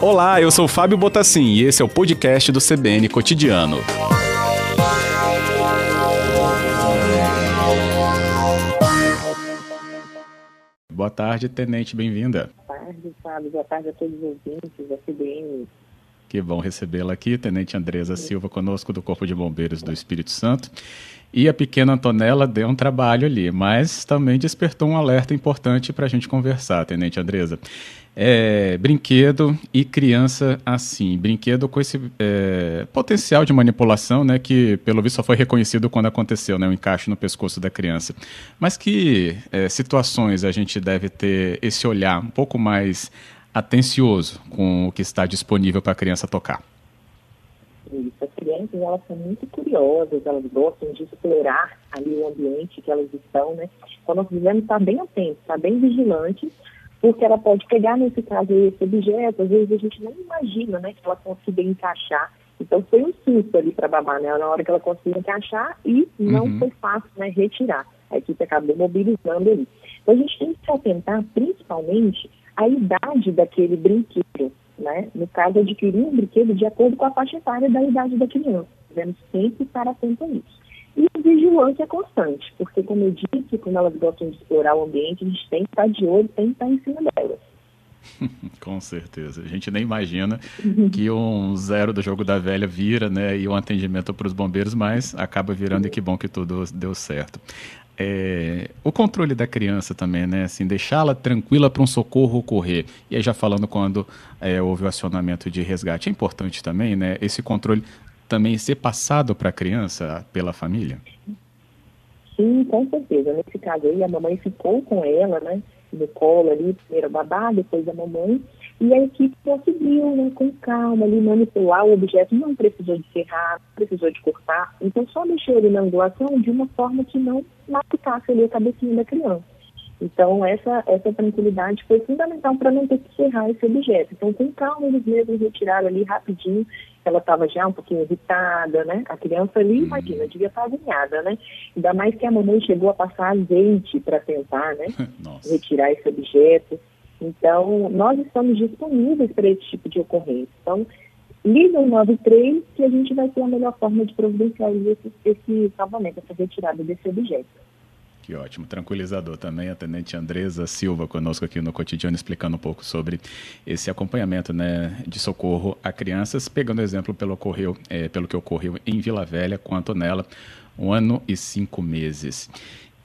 Olá, eu sou Fábio Botassin e esse é o podcast do CBN Cotidiano. Boa tarde, Tenente, bem-vinda. Boa tarde, Fábio. Boa tarde a todos os ouvintes da CBN. Que bom recebê-la aqui, Tenente Andresa Silva, conosco do Corpo de Bombeiros do Espírito Santo. E a pequena Antonella deu um trabalho ali, mas também despertou um alerta importante para a gente conversar, Tenente Andresa. É, brinquedo e criança assim. Brinquedo com esse é, potencial de manipulação, né, que pelo visto só foi reconhecido quando aconteceu, né, o encaixe no pescoço da criança. Mas que é, situações a gente deve ter esse olhar um pouco mais atencioso com o que está disponível para a criança tocar? Isso, as crianças elas são muito curiosas, elas gostam de explorar ali o ambiente que elas estão, né? Então nós devemos estar bem atentos, estar bem vigilantes, porque ela pode pegar nesse caso esse objeto, às vezes a gente não imagina, né, que ela consiga encaixar. Então foi um susto ali para a babá, né, na hora que ela conseguiu encaixar e não uhum. foi fácil, né, retirar. A equipe acabou mobilizando ali. Então a gente tem que se atentar principalmente à idade daquele brinquedo né? No caso, adquirir um brinquedo de acordo com a faixa etária da idade da criança. Devemos sempre estar atento a isso. E a vigilância constante, porque, como eu disse, quando elas gostam de explorar o ambiente, a gente tem que estar de olho, tem que estar em cima delas. Com certeza. A gente nem imagina que um zero do jogo da velha vira, né? E um atendimento para os bombeiros, mas acaba virando e que bom que tudo deu certo é, o controle da criança também, né? Assim, deixá-la tranquila para um socorro ocorrer. E aí já falando quando é, houve o acionamento de resgate, é importante também, né? Esse controle também ser passado para a criança pela família? Sim, com certeza. Nesse caso aí, a mamãe ficou com ela, né? No colo ali, primeiro a babá, depois a mamãe. E a equipe conseguiu, né, com calma, ali, manipular o objeto, não precisou de serrar, não precisou de cortar, então só mexeu ele na angulação de uma forma que não machucasse ali a cabecinha da criança. Então, essa, essa tranquilidade foi fundamental para não ter que serrar esse objeto. Então, com calma, eles mesmos retiraram ali rapidinho. Ela estava já um pouquinho irritada, né? A criança ali, uhum. imagina, devia estar alinhada, né? Ainda mais que a mamãe chegou a passar azeite para tentar, né? Retirar esse objeto. Então, nós estamos disponíveis para esse tipo de ocorrência. Então, liga o 93 que a gente vai ter a melhor forma de providenciar esse, esse salvamento, essa retirada desse objeto. Que ótimo, tranquilizador também a Tenente Andresa Silva conosco aqui no cotidiano explicando um pouco sobre esse acompanhamento né, de socorro a crianças, pegando exemplo pelo, ocorreu, é, pelo que ocorreu em Vila Velha com a Antonella, um ano e cinco meses.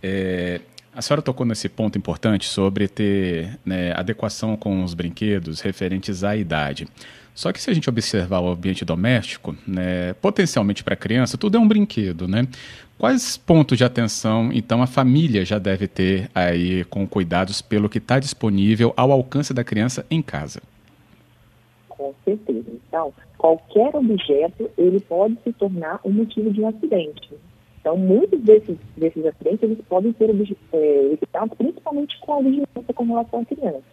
É, a senhora tocou nesse ponto importante sobre ter né, adequação com os brinquedos referentes à idade. Só que se a gente observar o ambiente doméstico, né, potencialmente para a criança, tudo é um brinquedo, né? Quais pontos de atenção, então, a família já deve ter aí com cuidados pelo que está disponível ao alcance da criança em casa? Com certeza. Então, qualquer objeto, ele pode se tornar um motivo de um acidente. Então, muitos desses, desses acidentes eles podem ser é, evitados principalmente com a vigilância com relação à criança.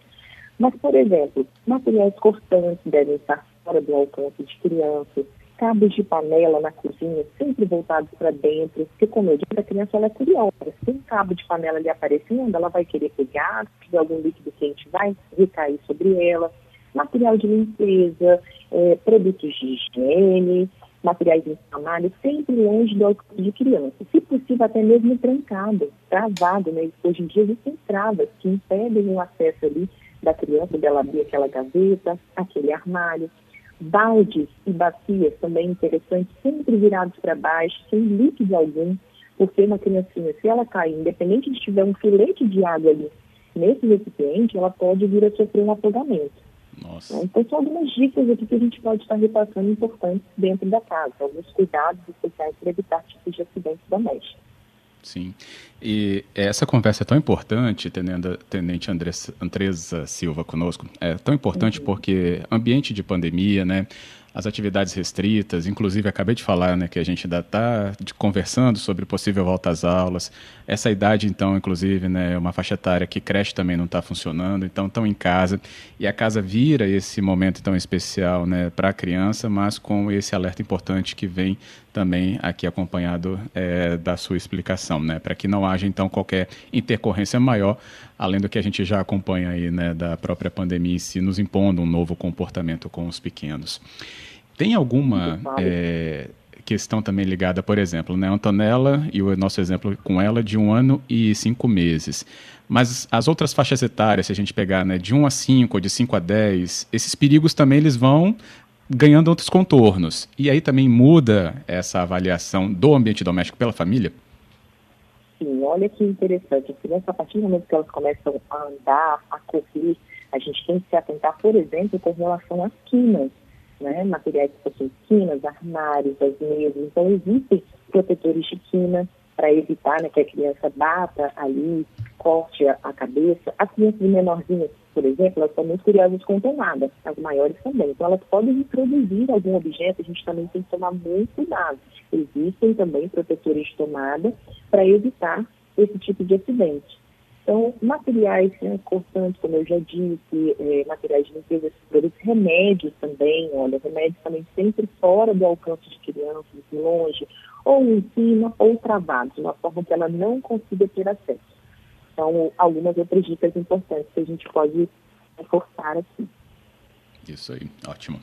Mas, por exemplo, materiais cortantes devem estar fora do alcance de crianças, cabos de panela na cozinha sempre voltados para dentro, porque, como eu disse, a criança ela é curiosa. Se um cabo de panela ali aparecendo, ela vai querer pegar, se algum líquido quente, vai recair sobre ela. Material de limpeza, é, produtos de higiene, materiais inflamáveis, sempre longe do alcance de criança. Se possível, até mesmo trancado, travado, né? Hoje em dia existem travas que impedem o acesso ali da criança, dela abrir aquela gaveta, aquele armário. Baldes e bacias também interessantes, sempre virados para baixo, sem líquido algum, porque uma criancinha, se ela cair, independente de tiver um filete de água ali nesse recipiente, ela pode vir a sofrer um afogamento. Nossa. Então, são algumas dicas aqui que a gente pode estar repassando importantes dentro da casa, alguns cuidados especiais para evitar tipos de acidentes domésticos. Sim. E essa conversa é tão importante, Tenente, Tenente Andresa Silva conosco, é tão importante uhum. porque ambiente de pandemia, né? As atividades restritas, inclusive acabei de falar né, que a gente ainda está conversando sobre possível volta às aulas. Essa idade, então, inclusive, né, uma faixa etária que creche também não está funcionando, então estão em casa. E a casa vira esse momento tão especial né, para a criança, mas com esse alerta importante que vem também aqui acompanhado é, da sua explicação, né? Para que não haja então qualquer intercorrência maior, além do que a gente já acompanha aí, né, da própria pandemia em si, nos impondo um novo comportamento com os pequenos. Tem alguma é, questão também ligada, por exemplo, né, Antonella e o nosso exemplo com ela de um ano e cinco meses. Mas as outras faixas etárias, se a gente pegar né, de 1 a 5 ou de 5 a 10, esses perigos também eles vão ganhando outros contornos. E aí também muda essa avaliação do ambiente doméstico pela família? Sim, olha que interessante. As crianças, a partir do momento que elas começam a andar, a correr, a gente tem que se atentar, por exemplo, com relação às quinas, né? materiais que possuem quinas, armários, as mesas. Então, existem protetores de quina para evitar né, que a criança bata ali, corte a, cabeça. As crianças menorzinhas, por exemplo, elas são muito curiosas com tomada, as maiores também. Então, elas podem introduzir algum objeto, a gente também tem que tomar muito cuidado. Existem também protetores de tomada para evitar esse tipo de acidente. Então, materiais né, cortantes, como eu já disse, é, materiais de limpeza, produtos, remédios também, olha, remédios também sempre fora do alcance de crianças, longe, ou em cima ou travados, de uma forma que ela não consiga ter acesso. Então, algumas outras dicas importantes que a gente pode reforçar aqui. Isso aí, ótimo.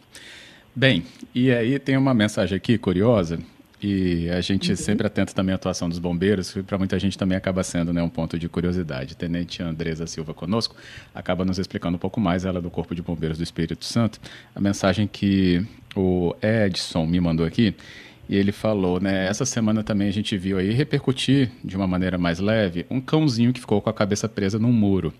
Bem, e aí tem uma mensagem aqui curiosa, e a gente uhum. sempre atenta também à atuação dos bombeiros, que para muita gente também acaba sendo né, um ponto de curiosidade. Tenente Andresa Silva conosco acaba nos explicando um pouco mais, ela é do Corpo de Bombeiros do Espírito Santo, a mensagem que o Edson me mandou aqui, e ele falou, né? Essa semana também a gente viu aí repercutir de uma maneira mais leve um cãozinho que ficou com a cabeça presa num muro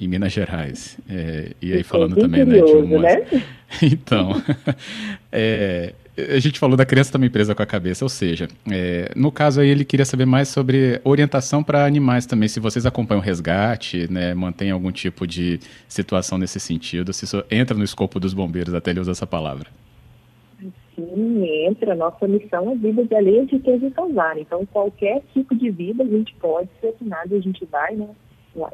em Minas Gerais. É, e aí falando também, curioso, né, de umas... né? Então, é, a gente falou da criança também presa com a cabeça, ou seja, é, no caso aí ele queria saber mais sobre orientação para animais também, se vocês acompanham o resgate, né, mantém algum tipo de situação nesse sentido, se isso entra no escopo dos bombeiros, até ele usa essa palavra sim, entra. Nossa missão é vida de alheia de quem causar. Então, qualquer tipo de vida a gente pode ser assinado a gente vai, né?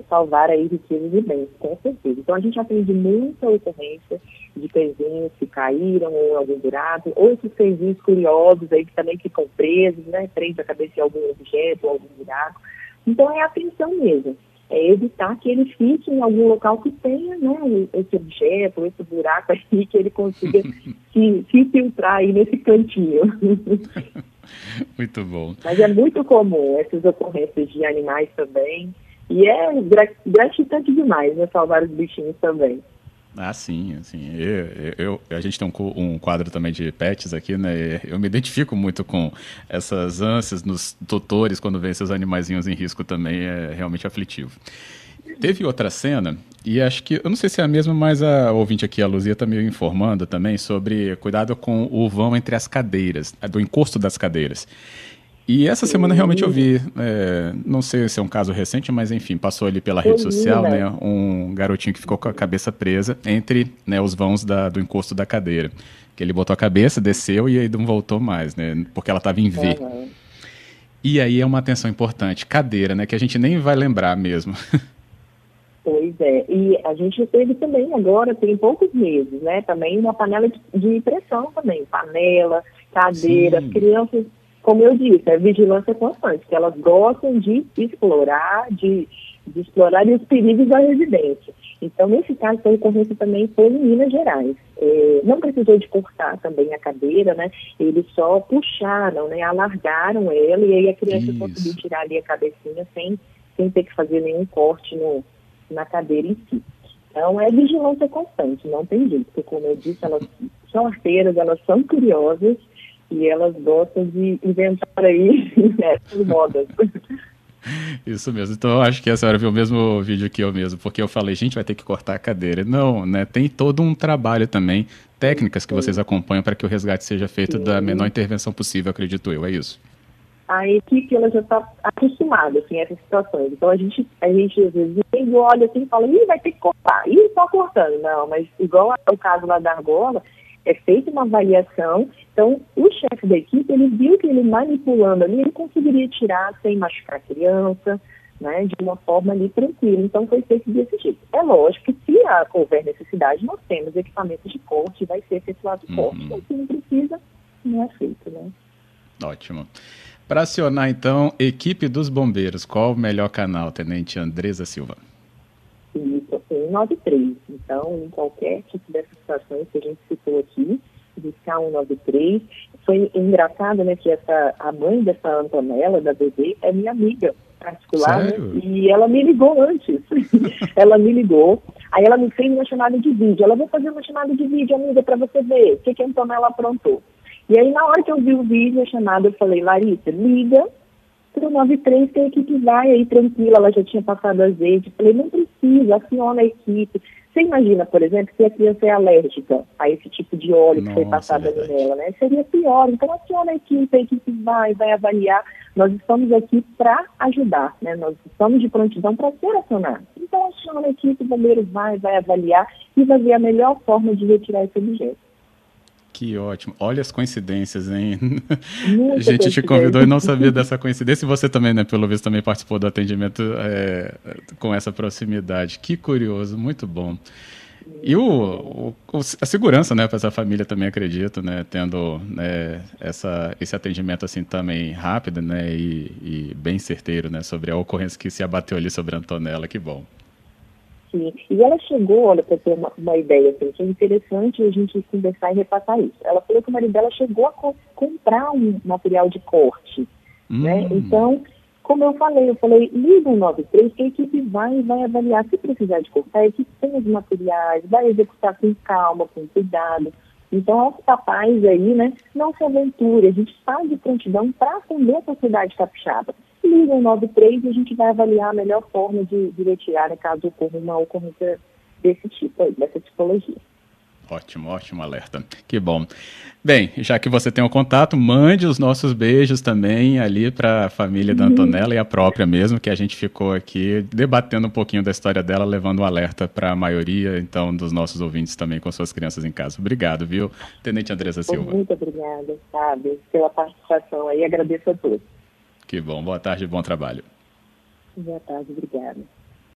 salvar aí riquezas e bens, com certeza. Então a gente atende muita ocorrência de cãezinhos que caíram ou em algum buraco, ou esses cãezinhos curiosos aí que também ficam presos, né, prende a cabeça em algum objeto ou algum buraco. Então é atenção mesmo é evitar que ele fique em algum local que tenha né, esse objeto, esse buraco aí, que ele consiga se, se filtrar aí nesse cantinho. Muito bom. Mas é muito comum essas ocorrências de animais também. E é gratificante demais, né, salvar os bichinhos também. Ah, sim, assim, eu, eu, a gente tem um, quadro também de pets aqui, né? Eu me identifico muito com essas ânsias nos tutores quando vê esses animaizinhos em risco também, é realmente aflitivo. Teve outra cena, e acho que, eu não sei se é a mesma, mas a ouvinte aqui, a Luzia, está me informando também sobre cuidado com o vão entre as cadeiras, do encosto das cadeiras. E essa semana realmente eu vi, é, não sei se é um caso recente, mas enfim, passou ali pela rede social, né, um garotinho que ficou com a cabeça presa entre né, os vãos da, do encosto da cadeira. Que ele botou a cabeça, desceu e aí não voltou mais, né, porque ela estava em V. Uhum. E aí é uma atenção importante, cadeira, né, que a gente nem vai lembrar mesmo. Pois é, e a gente teve também agora, tem poucos meses, né, também uma panela de, de pressão também, panela, cadeira, Sim. crianças como eu disse, é vigilância constante, que elas gostam de explorar, de, de explorar os perigos da residência. Então, nesse caso, a ocorrência também foi em Minas Gerais. É, não precisou de cortar também a cadeira, né? Eles só puxaram, né? Alargaram ela e aí a criança Isso. conseguiu tirar ali a cabecinha sem, sem ter que fazer nenhum corte no, na cadeira em si. Então, é vigilância constante, não tem jeito, porque, como eu disse, elas são arteiras, elas são curiosas e elas gostam de inventar aí essas modas. Isso mesmo. Então eu acho que a senhora viu o mesmo vídeo que eu mesmo, porque eu falei, gente, vai ter que cortar a cadeira. Não, né? Tem todo um trabalho também, técnicas que Sim. vocês acompanham para que o resgate seja feito Sim. da menor intervenção possível, acredito eu, é isso. A equipe ela já está acostumada assim, a essas situações. Então a gente, a gente às vezes olha assim e fala, ih, vai ter que cortar, ih, só cortando. Não, mas igual o caso lá da argola, é feita uma avaliação. Então, o chefe da equipe, ele viu que ele manipulando ali, ele conseguiria tirar sem machucar a criança, né, de uma forma ali tranquila. Então, foi feito desse jeito. É lógico que se houver necessidade, nós temos equipamentos de corte, vai ser efetuado o corte, uhum. mas se não precisa, não é feito, né? Ótimo. Para acionar, então, equipe dos bombeiros, qual o melhor canal, Tenente Andresa Silva? Isso, 193. Então, em qualquer tipo dessas situações que a gente citou aqui, buscar 193. Foi engraçado, né, que essa, a mãe dessa Antonella, da bebê, é minha amiga particular, né, e ela me ligou antes. ela me ligou, aí ela me fez uma chamada de vídeo. Ela, vou fazer uma chamada de vídeo, amiga, para você ver o que, que a Antonella aprontou. E aí, na hora que eu vi o vídeo, a chamada, eu falei, Larissa, liga para o 93 que a equipe vai aí tranquila, ela já tinha passado azeite. Falei, não precisa, aciona a equipe. Você imagina, por exemplo, se a criança é alérgica a esse tipo de óleo Nossa, que foi passado é nela, né? Seria pior. Então, aciona a equipe, a equipe vai, vai avaliar. Nós estamos aqui para ajudar, né? Nós estamos de prontidão para ser acionados. Então, aciona a equipe, o bombeiro vai, vai avaliar e vai ver a melhor forma de retirar esse objeto. Que ótimo. Olha as coincidências, hein? a gente te convidou e não sabia dessa coincidência. E você também, né, pelo visto, também participou do atendimento é, com essa proximidade. Que curioso, muito bom. E o, o a segurança, né, para essa família também acredito, né, tendo né, essa, esse atendimento assim também rápido, né, e, e bem certeiro, né, sobre a ocorrência que se abateu ali sobre a Antonella. Que bom. E ela chegou, olha, para ter uma, uma, ideia, assim, que é interessante a gente conversar e repassar isso. Ela falou que o marido dela chegou a co comprar um material de corte, hum. né? Então, como eu falei, eu falei, liga o 93 que a equipe vai e vai avaliar. Se precisar de cortar, a equipe tem os materiais, vai executar com calma, com cuidado. Então, aos papais aí, né, não se aventure, a gente faz de prontidão para atender a sociedade capixaba liga o 93 e a gente vai avaliar a melhor forma de, de retirar, caso ocorra uma ocorrência desse tipo, dessa tipologia. Ótimo, ótimo alerta. Que bom. Bem, já que você tem o um contato, mande os nossos beijos também ali para a família da Antonella e a própria mesmo, que a gente ficou aqui debatendo um pouquinho da história dela, levando um alerta para a maioria, então, dos nossos ouvintes também com suas crianças em casa. Obrigado, viu, Tenente Andressa Silva. Muito obrigada, sabe, pela participação aí. Agradeço a todos. Que bom. Boa tarde e bom trabalho. Boa tarde, obrigada.